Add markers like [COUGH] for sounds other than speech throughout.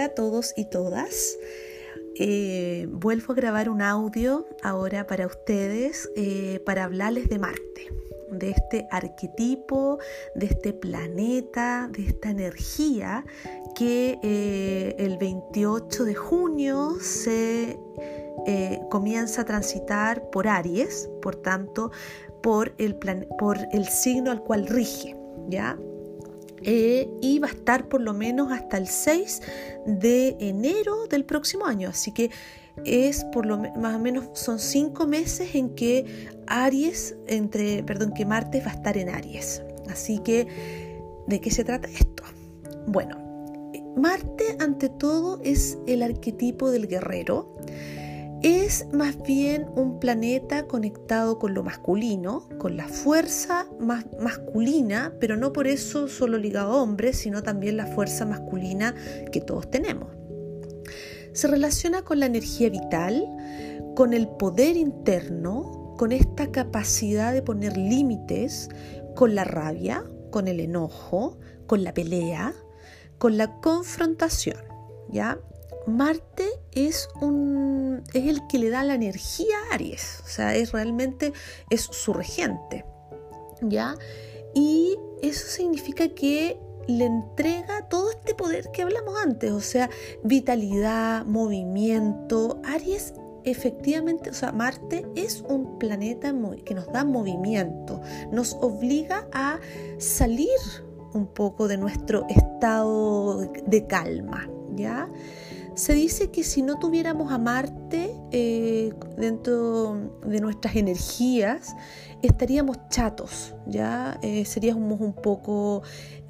A todos y todas. Eh, vuelvo a grabar un audio ahora para ustedes eh, para hablarles de Marte, de este arquetipo, de este planeta, de esta energía que eh, el 28 de junio se comienza a transitar por Aries, por tanto, por el, por el signo al cual rige. ¿Ya? Eh, y va a estar por lo menos hasta el 6 de enero del próximo año. Así que es por lo más o menos son cinco meses en que Aries, entre, perdón, que Marte va a estar en Aries. Así que, ¿de qué se trata esto? Bueno, Marte ante todo es el arquetipo del guerrero es más bien un planeta conectado con lo masculino, con la fuerza más masculina, pero no por eso solo ligado a hombres, sino también la fuerza masculina que todos tenemos. Se relaciona con la energía vital, con el poder interno, con esta capacidad de poner límites, con la rabia, con el enojo, con la pelea, con la confrontación, ¿ya? Marte es, un, es el que le da la energía a Aries, o sea, es realmente es su regente, ¿ya? Y eso significa que le entrega todo este poder que hablamos antes, o sea, vitalidad, movimiento. Aries efectivamente, o sea, Marte es un planeta que nos da movimiento, nos obliga a salir un poco de nuestro estado de calma, ¿ya? Se dice que si no tuviéramos a Marte eh, dentro de nuestras energías, estaríamos chatos, ¿ya? Eh, seríamos un poco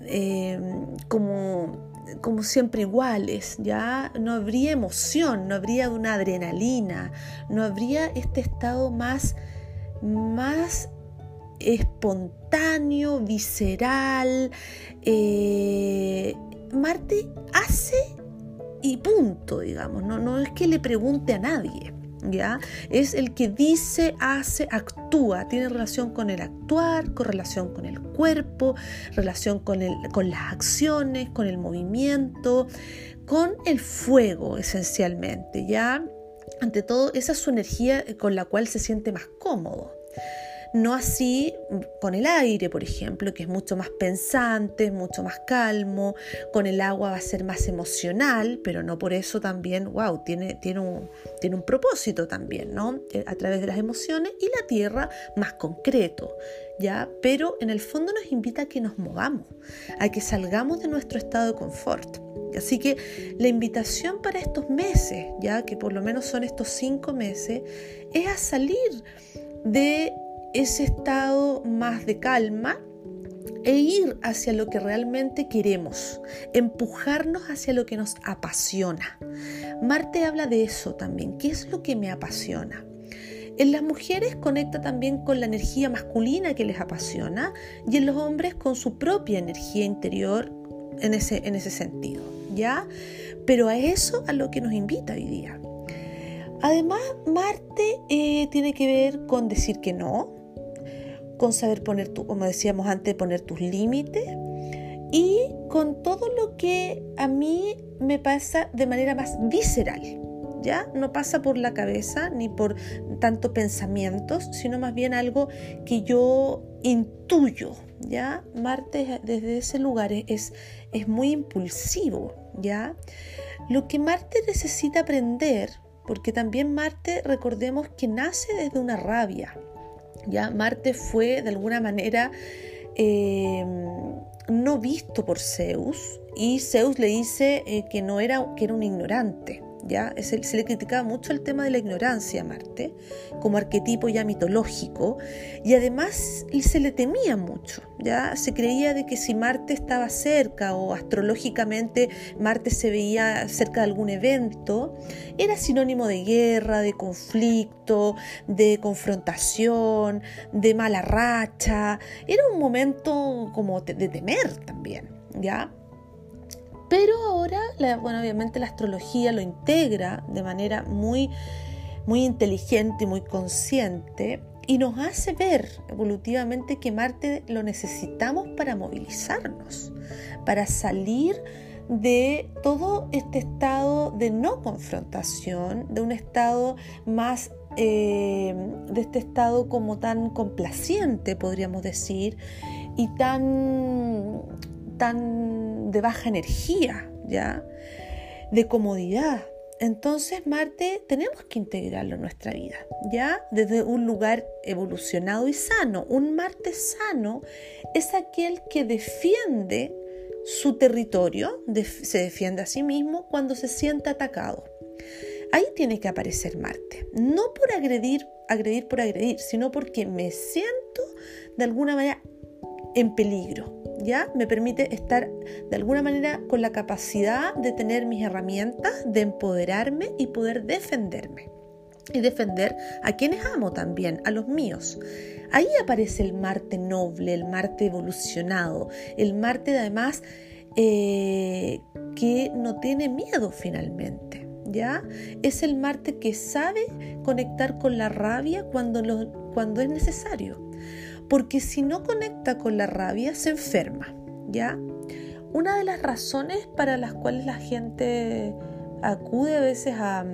eh, como, como siempre iguales, ¿ya? No habría emoción, no habría una adrenalina, no habría este estado más, más espontáneo, visceral. Marte hace y punto, digamos, no, no es que le pregunte a nadie. ¿Ya? Es el que dice, hace, actúa, tiene relación con el actuar, con relación con el cuerpo, relación con, el, con las acciones, con el movimiento, con el fuego esencialmente, ¿ya? Ante todo, esa es su energía con la cual se siente más cómodo. No así con el aire, por ejemplo, que es mucho más pensante, mucho más calmo. Con el agua va a ser más emocional, pero no por eso también, wow, tiene, tiene, un, tiene un propósito también, ¿no? Eh, a través de las emociones y la tierra más concreto, ¿ya? Pero en el fondo nos invita a que nos movamos, a que salgamos de nuestro estado de confort. Así que la invitación para estos meses, ya que por lo menos son estos cinco meses, es a salir de ese estado más de calma e ir hacia lo que realmente queremos, empujarnos hacia lo que nos apasiona. Marte habla de eso también, ¿qué es lo que me apasiona? En las mujeres conecta también con la energía masculina que les apasiona y en los hombres con su propia energía interior en ese, en ese sentido, ¿ya? Pero a eso a lo que nos invita hoy día. Además, Marte eh, tiene que ver con decir que no, con saber poner, tu, como decíamos antes, poner tus límites y con todo lo que a mí me pasa de manera más visceral. ¿Ya? No pasa por la cabeza ni por tanto pensamientos, sino más bien algo que yo intuyo, ¿ya? Marte desde ese lugar es, es muy impulsivo, ¿ya? Lo que Marte necesita aprender, porque también Marte, recordemos que nace desde una rabia, ya Marte fue de alguna manera eh, no visto por Zeus y Zeus le dice eh, que no era que era un ignorante. ¿Ya? Se, le criticaba mucho el tema de la ignorancia a Marte como arquetipo ya mitológico y además se le temía mucho, ¿ya? Se creía de que si Marte estaba cerca o astrológicamente Marte se veía cerca de algún evento, era sinónimo de guerra, de conflicto, de confrontación, de mala racha, era un momento como de temer también, ¿ya? Pero ahora, bueno, obviamente la astrología lo integra de manera muy, muy inteligente y muy consciente y nos hace ver evolutivamente que Marte lo necesitamos para movilizarnos, para salir de todo este estado de no confrontación, de un estado más, eh, de este estado como tan complaciente, podríamos decir, y tan, tan de baja energía, ¿ya? De comodidad. Entonces Marte tenemos que integrarlo en nuestra vida, ¿ya? Desde un lugar evolucionado y sano. Un Marte sano es aquel que defiende su territorio, se defiende a sí mismo cuando se siente atacado. Ahí tiene que aparecer Marte, no por agredir, agredir por agredir, sino porque me siento de alguna manera en peligro, ¿ya? Me permite estar de alguna manera con la capacidad de tener mis herramientas, de empoderarme y poder defenderme. Y defender a quienes amo también, a los míos. Ahí aparece el Marte noble, el Marte evolucionado, el Marte además eh, que no tiene miedo finalmente. ¿Ya? Es el Marte que sabe conectar con la rabia cuando, cuando es necesario porque si no conecta con la rabia se enferma, ¿ya? Una de las razones para las cuales la gente acude a veces a,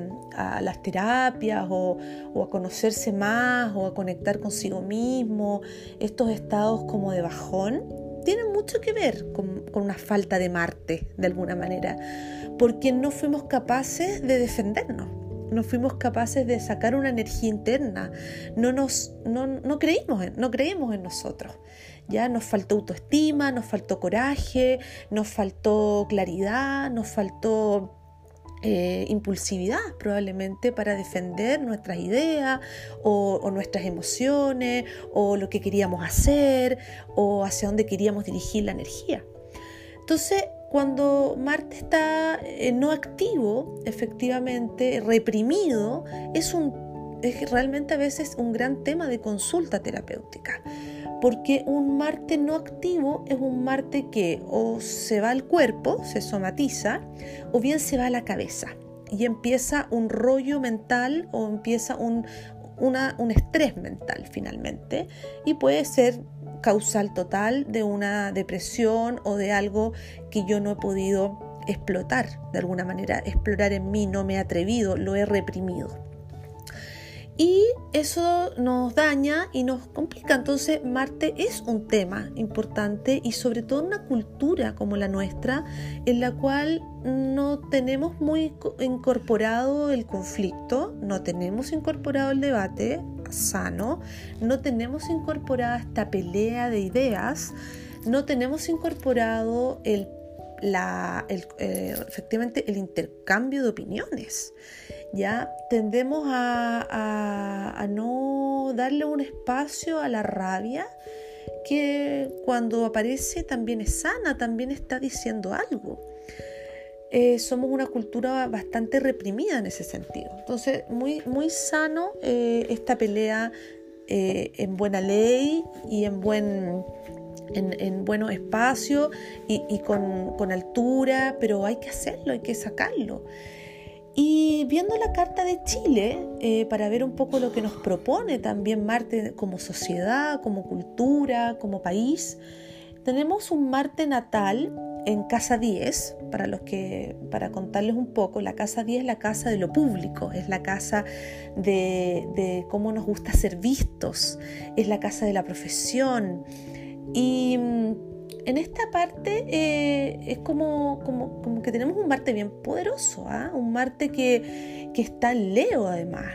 las terapias o, a conocerse más o a conectar consigo mismo, estos estados como de bajón, tienen mucho que ver con, con, una falta de Marte, de alguna manera, porque no fuimos capaces de defendernos no fuimos capaces de sacar una energía interna, no, nos, no, creímos, en, no creímos en nosotros. Ya nos faltó autoestima, nos faltó coraje, nos faltó claridad, nos faltó eh, impulsividad probablemente para defender nuestras ideas o, o, nuestras emociones o lo que queríamos hacer o hacia dónde queríamos dirigir la energía. Entonces, cuando Marte está eh, no activo, efectivamente, reprimido, es, un, es realmente a veces un gran tema de consulta terapéutica. Porque un Marte no activo es un Marte que o se va al cuerpo, se somatiza, o bien se va a la cabeza y empieza un rollo mental o empieza un, un estrés mental finalmente y puede ser causal total de una depresión o de algo que yo no he podido explotar de alguna manera, explorar en mí, no me he atrevido, lo he reprimido. Y eso nos daña y nos complica. Entonces Marte es un tema importante y sobre todo una cultura como la nuestra en la cual no tenemos muy incorporado el conflicto, no tenemos incorporado el debate sano, no tenemos incorporada esta pelea de ideas, no tenemos incorporado el la, eh, efectivamente el intercambio de opiniones. Ya tendemos a, no darle un espacio a la rabia que cuando aparece también es sana, también está diciendo algo. Eh, somos una cultura bastante reprimida en ese sentido. Entonces, muy, muy sano eh, esta pelea en buena ley y en buen en, buenos espacios y, con, altura, pero hay que hacerlo, hay que sacarlo. Y viendo la carta de Chile, eh, para ver un poco lo que nos propone también Marte como sociedad, como cultura, como país, tenemos un Marte natal en casa 10, para los que para contarles un poco, la casa 10 es la casa de lo público, es la casa de, de cómo nos gusta ser vistos, es la casa de la profesión, y mm, en esta parte eh, es como, como, que tenemos un Marte bien poderoso, ¿ah? un Marte que, que está en Leo además.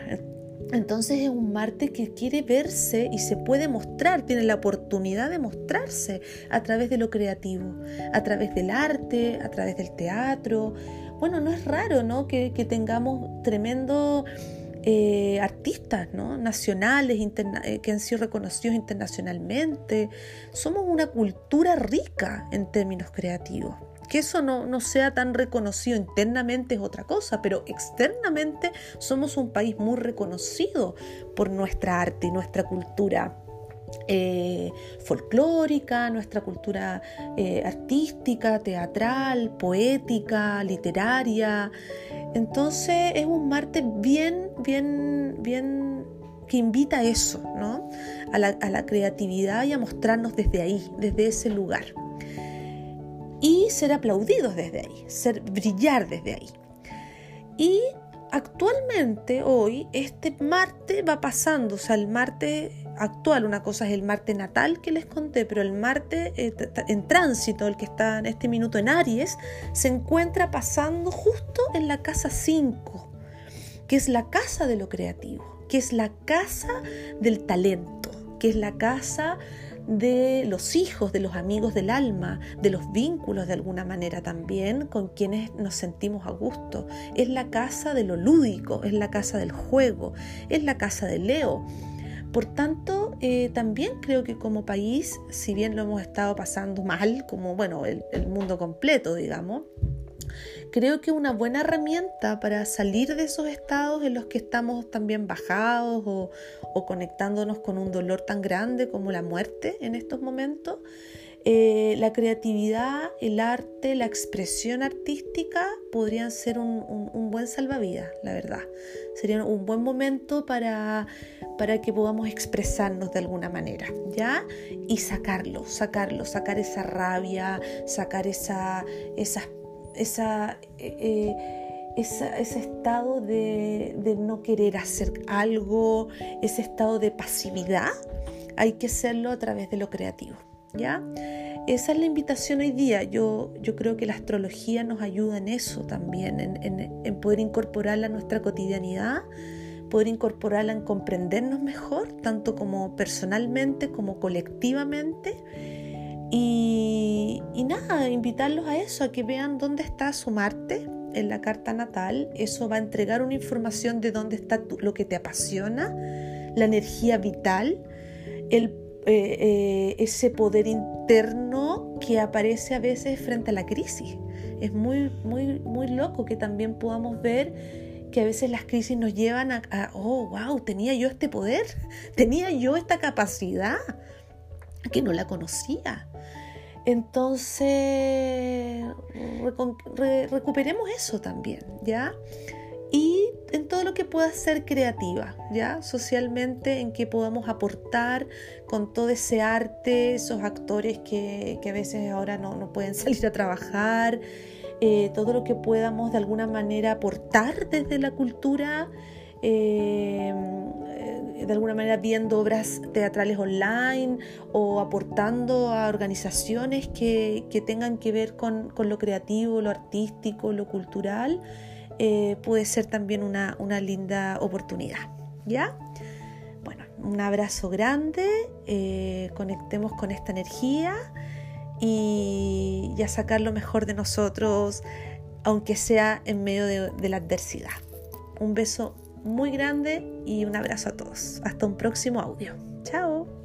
Entonces es un Marte que quiere verse y se puede mostrar, tiene la oportunidad de mostrarse a través de lo creativo, a través del arte, a través del teatro. Bueno, no es raro ¿no? Que, que tengamos tremendo eh, artistas ¿no? nacionales eh, que han sido reconocidos internacionalmente. Somos una cultura rica en términos creativos. Que eso no, no sea tan reconocido internamente es otra cosa, pero externamente somos un país muy reconocido por nuestra arte y nuestra cultura eh, folclórica, nuestra cultura eh, artística, teatral, poética, literaria. Entonces es un Marte bien, bien, bien que invita a eso, ¿no? A la, a la creatividad y a mostrarnos desde ahí, desde ese lugar. y ser aplaudidos desde ahí, ser brillar desde ahí. Y actualmente, hoy, este Marte va pasando, o sea, el Marte actual, una cosa es el Marte natal que les conté, pero el Marte eh, en tránsito, el que está en este minuto en Aries, se encuentra pasando justo en la casa 5, que es la casa de lo creativo, que es la casa del talento, que es la casa de los hijos, de los amigos del alma, de los vínculos de alguna manera también con quienes nos sentimos a gusto. Es la casa de lo lúdico, es la casa del juego, es la casa de Leo. Por tanto, eh, también creo que como país, si bien lo hemos estado pasando mal, como bueno, el mundo completo, digamos, creo que una buena herramienta para salir de esos estados en los que estamos también bajados o, conectándonos con un dolor tan grande como la muerte en estos momentos, eh, la creatividad, el arte, la expresión artística podrían ser un, buen salvavidas, la verdad. Sería un buen momento para, para que podamos expresarnos de alguna manera, ¿ya? Y sacarlo, sacarlo, sacar esa rabia, sacar esa, esa, eh, eh, ese estado de, no querer hacer algo, ese estado de pasividad, hay que hacerlo a través de lo creativo. ¿ya? Esa es la invitación hoy día. Yo, yo creo que la astrología nos ayuda en eso también, en, poder incorporarla a nuestra cotidianidad, poder incorporarla en comprendernos mejor, tanto como personalmente como colectivamente y, nada, invitarlos a eso, a que vean dónde está su Marte en la carta natal. Eso va a entregar una información de dónde está lo que te apasiona, la energía vital, eh, eh, ese poder interno que aparece a veces frente a la crisis. Es muy, muy, muy loco que también podamos ver que a veces las crisis nos llevan a, oh, wow, tenía yo este poder, [LAUGHS] tenía yo esta capacidad, que no la conocía. Entonces, recuperemos eso también, ¿ya? Y en todo lo que pueda ser creativa, ¿ya? Socialmente, en que podamos aportar con todo ese arte, esos actores que, a veces ahora no, pueden [LAUGHS] salir a trabajar, eh, todo lo que podamos de alguna manera aportar desde la cultura. Eh, de alguna manera viendo obras teatrales online o aportando a organizaciones que, tengan que ver con, lo creativo, lo artístico, lo cultural, eh, puede ser también una, linda oportunidad. ¿Ya? Bueno, un abrazo grande, eh, conectemos con esta energía y, ya sacar lo mejor de nosotros, aunque sea en medio de la adversidad. Un beso muy grande y un abrazo a todos. Hasta un próximo audio. Chao.